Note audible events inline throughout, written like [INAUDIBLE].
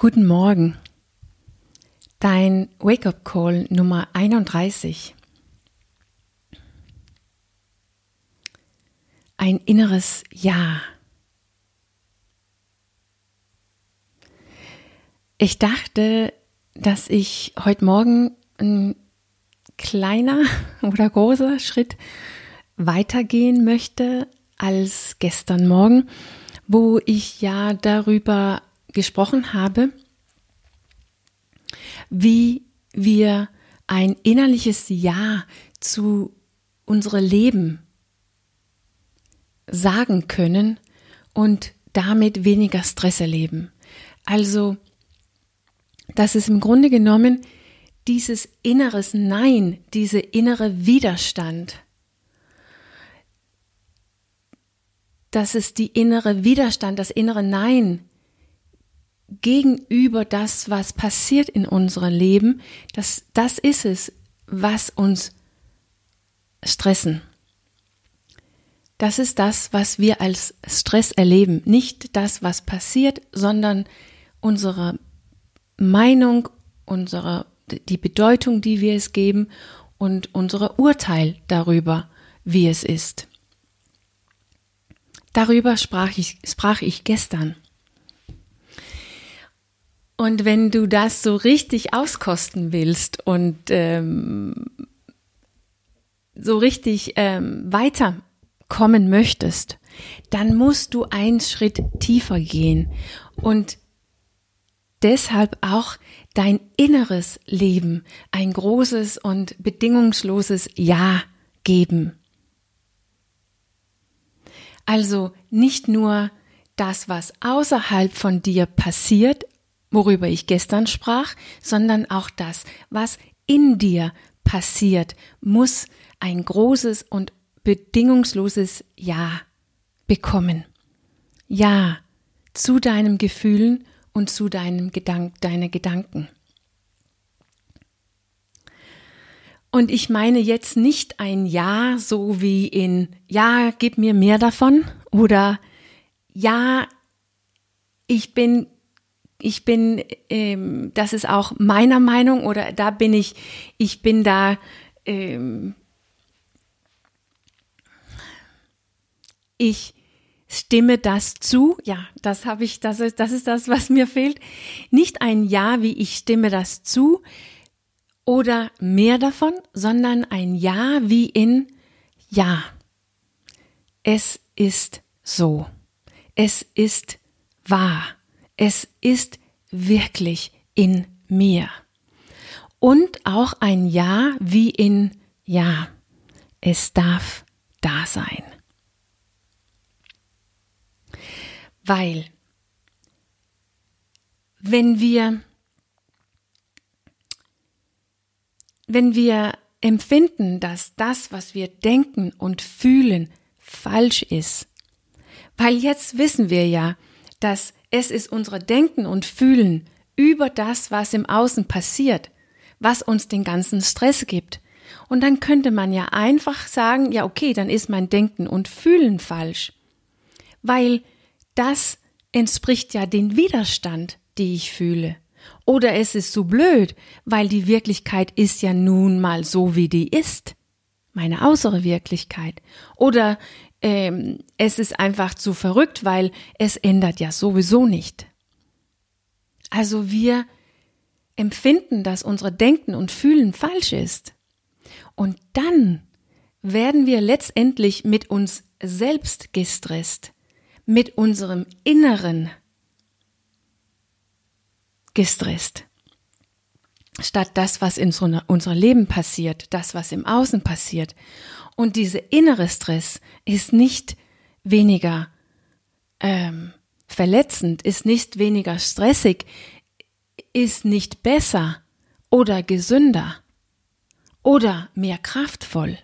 Guten Morgen. Dein Wake-up Call Nummer 31. Ein inneres Ja. Ich dachte, dass ich heute Morgen ein kleiner [LAUGHS] oder großer Schritt weitergehen möchte als gestern Morgen, wo ich ja darüber gesprochen habe, wie wir ein innerliches Ja zu unserem Leben sagen können und damit weniger Stress erleben. Also, dass es im Grunde genommen dieses inneres Nein, diese innere Widerstand, dass es die innere Widerstand, das innere Nein gegenüber das, was passiert in unserem Leben, das, das ist es, was uns stressen. Das ist das, was wir als Stress erleben. Nicht das, was passiert, sondern unsere Meinung, unsere, die Bedeutung, die wir es geben und unsere Urteil darüber, wie es ist. Darüber sprach ich, sprach ich gestern. Und wenn du das so richtig auskosten willst und ähm, so richtig ähm, weiterkommen möchtest, dann musst du einen Schritt tiefer gehen und deshalb auch dein inneres Leben ein großes und bedingungsloses Ja geben. Also nicht nur das, was außerhalb von dir passiert, worüber ich gestern sprach, sondern auch das, was in dir passiert, muss ein großes und bedingungsloses Ja bekommen. Ja zu deinem Gefühlen und zu deinem Gedank, deine Gedanken. Und ich meine jetzt nicht ein Ja, so wie in Ja, gib mir mehr davon oder Ja, ich bin ich bin, ähm, das ist auch meiner Meinung oder da bin ich, ich bin da, ähm, ich stimme das zu. Ja, das habe ich, das ist, das ist das, was mir fehlt. Nicht ein Ja, wie ich stimme das zu oder mehr davon, sondern ein Ja wie in Ja. Es ist so. Es ist wahr. Es ist wirklich in mir. Und auch ein Ja wie in Ja. Es darf da sein. Weil wenn wir wenn wir empfinden, dass das, was wir denken und fühlen, falsch ist, weil jetzt wissen wir ja, dass es ist unser Denken und Fühlen über das, was im Außen passiert, was uns den ganzen Stress gibt. Und dann könnte man ja einfach sagen, ja okay, dann ist mein Denken und Fühlen falsch. Weil das entspricht ja den Widerstand, die ich fühle. Oder es ist so blöd, weil die Wirklichkeit ist ja nun mal so, wie die ist. Meine äußere Wirklichkeit. Oder ähm, es ist einfach zu verrückt, weil es ändert ja sowieso nicht. Also wir empfinden, dass unsere Denken und Fühlen falsch ist. Und dann werden wir letztendlich mit uns selbst gestresst, mit unserem Inneren gestresst. Statt das, was in so unserem Leben passiert, das, was im Außen passiert. Und dieser innere Stress ist nicht weniger ähm, verletzend, ist nicht weniger stressig, ist nicht besser oder gesünder oder mehr kraftvoll.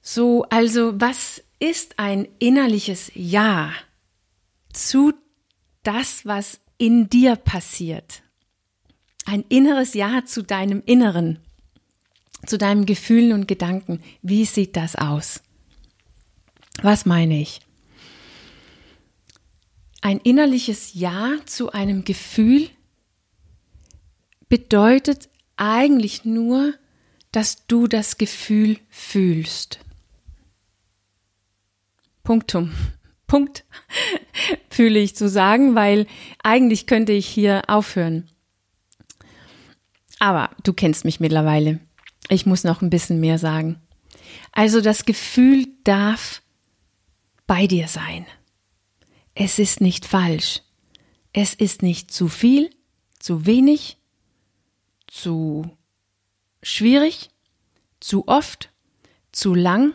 So, also was ist ein innerliches Ja zu das, was in dir passiert? Ein inneres Ja zu deinem Inneren zu deinen Gefühlen und Gedanken. Wie sieht das aus? Was meine ich? ein innerliches Ja zu einem Gefühl bedeutet eigentlich nur, dass du das Gefühl fühlst. Punktum. Punkt [LAUGHS] fühle ich zu sagen, weil eigentlich könnte ich hier aufhören. Aber du kennst mich mittlerweile. Ich muss noch ein bisschen mehr sagen. Also das Gefühl darf bei dir sein. Es ist nicht falsch. Es ist nicht zu viel, zu wenig, zu schwierig, zu oft, zu lang.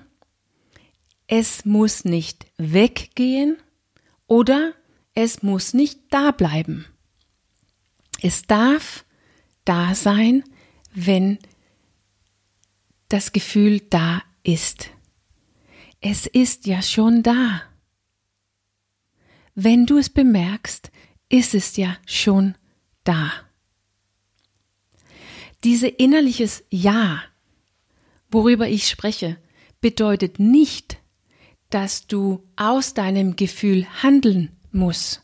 Es muss nicht weggehen oder es muss nicht da bleiben. Es darf da sein, wenn das Gefühl da ist. Es ist ja schon da. Wenn du es bemerkst, ist es ja schon da. Diese innerliches Ja, worüber ich spreche, bedeutet nicht, dass du aus deinem Gefühl handeln musst.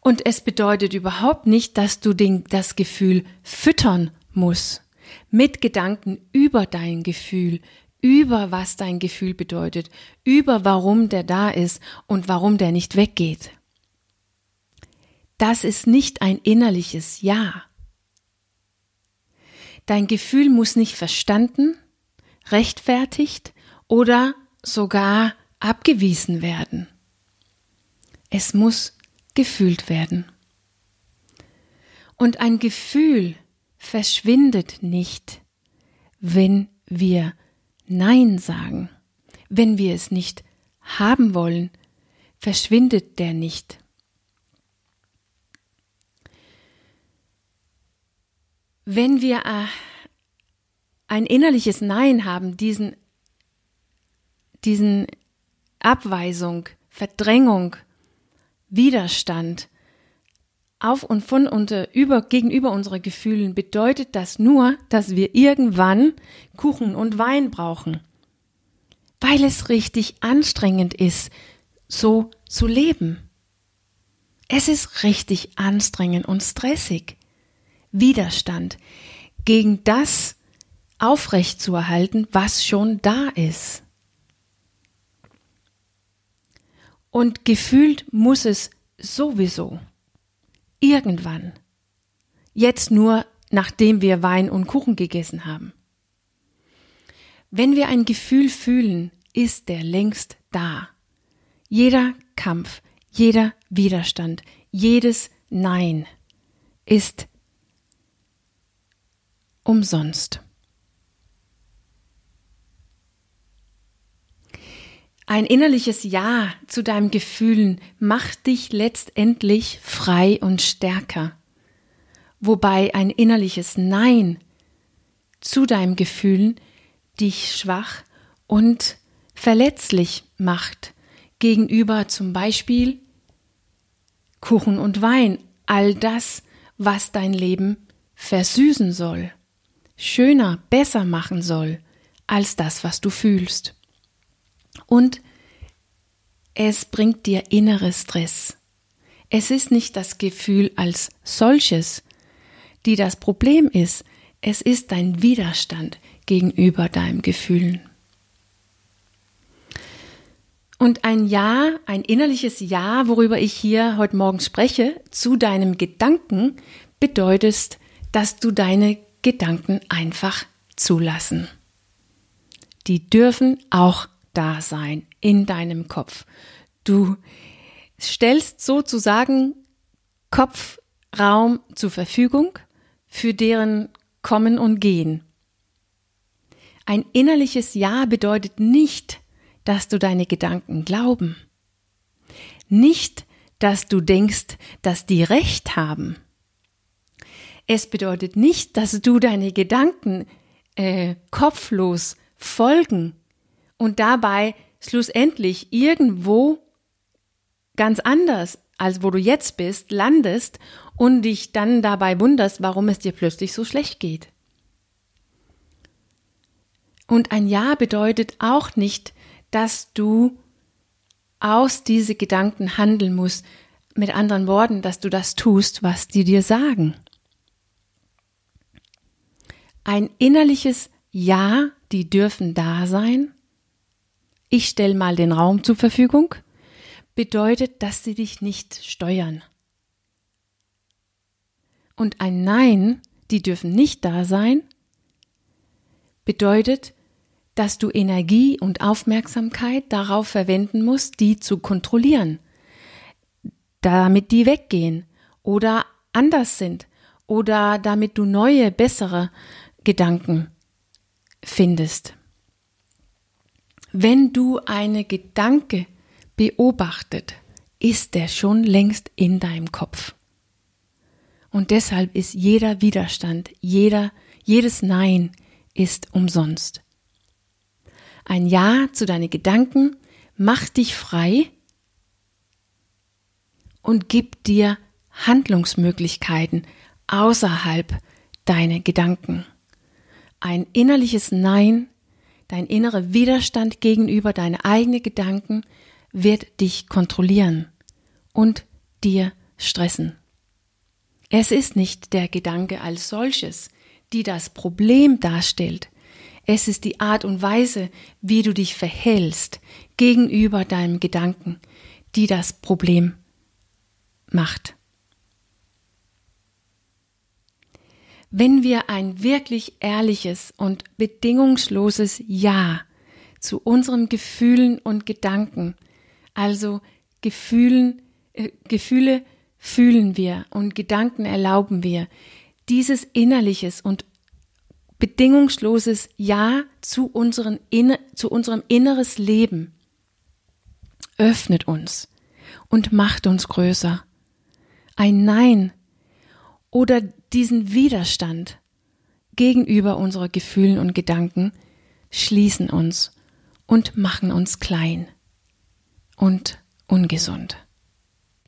Und es bedeutet überhaupt nicht, dass du den, das Gefühl füttern musst mit Gedanken über dein Gefühl, über was dein Gefühl bedeutet, über warum der da ist und warum der nicht weggeht. Das ist nicht ein innerliches Ja. Dein Gefühl muss nicht verstanden, rechtfertigt oder sogar abgewiesen werden. Es muss gefühlt werden. Und ein Gefühl verschwindet nicht, wenn wir Nein sagen. Wenn wir es nicht haben wollen, verschwindet der nicht. Wenn wir äh, ein innerliches Nein haben, diesen, diesen Abweisung, Verdrängung, Widerstand auf und von unter über gegenüber unseren Gefühlen bedeutet das nur, dass wir irgendwann Kuchen und Wein brauchen, weil es richtig anstrengend ist, so zu leben. Es ist richtig anstrengend und stressig. Widerstand gegen das aufrechtzuerhalten, was schon da ist. Und gefühlt muss es sowieso. Irgendwann. Jetzt nur, nachdem wir Wein und Kuchen gegessen haben. Wenn wir ein Gefühl fühlen, ist der längst da. Jeder Kampf, jeder Widerstand, jedes Nein ist umsonst. Ein innerliches Ja zu deinem Gefühlen macht dich letztendlich frei und stärker, wobei ein innerliches Nein zu deinem Gefühlen dich schwach und verletzlich macht gegenüber zum Beispiel Kuchen und Wein, all das, was dein Leben versüßen soll, schöner, besser machen soll als das, was du fühlst und es bringt dir innere Stress. Es ist nicht das Gefühl als solches, die das Problem ist, es ist dein Widerstand gegenüber deinem Gefühlen. Und ein Ja, ein innerliches Ja, worüber ich hier heute Morgen spreche, zu deinem Gedanken, bedeutet, dass du deine Gedanken einfach zulassen. Die dürfen auch da sein in deinem Kopf. Du stellst sozusagen Kopfraum zur Verfügung für deren Kommen und Gehen. Ein innerliches Ja bedeutet nicht, dass du deine Gedanken glauben. Nicht, dass du denkst, dass die Recht haben. Es bedeutet nicht, dass du deine Gedanken äh, kopflos folgen und dabei schlussendlich irgendwo ganz anders, als wo du jetzt bist, landest und dich dann dabei wunderst, warum es dir plötzlich so schlecht geht. Und ein Ja bedeutet auch nicht, dass du aus diese Gedanken handeln musst. Mit anderen Worten, dass du das tust, was die dir sagen. Ein innerliches Ja, die dürfen da sein. Ich stelle mal den Raum zur Verfügung, bedeutet, dass sie dich nicht steuern. Und ein Nein, die dürfen nicht da sein, bedeutet, dass du Energie und Aufmerksamkeit darauf verwenden musst, die zu kontrollieren, damit die weggehen oder anders sind oder damit du neue, bessere Gedanken findest. Wenn du eine Gedanke beobachtet, ist der schon längst in deinem Kopf. Und deshalb ist jeder Widerstand, jeder, jedes Nein ist umsonst. Ein Ja zu deinen Gedanken macht dich frei und gibt dir Handlungsmöglichkeiten außerhalb deiner Gedanken. Ein innerliches Nein, dein innerer Widerstand gegenüber deinen eigenen Gedanken wird dich kontrollieren und dir stressen. Es ist nicht der Gedanke als solches, die das Problem darstellt, es ist die Art und Weise, wie du dich verhältst gegenüber deinem Gedanken, die das Problem macht. Wenn wir ein wirklich ehrliches und bedingungsloses Ja zu unseren Gefühlen und Gedanken, also Gefühlen, äh, Gefühle fühlen wir und Gedanken erlauben wir, dieses innerliches und bedingungsloses Ja zu, unseren, zu unserem inneres Leben öffnet uns und macht uns größer. Ein Nein oder diesen Widerstand gegenüber unseren Gefühlen und Gedanken schließen uns und machen uns klein und ungesund.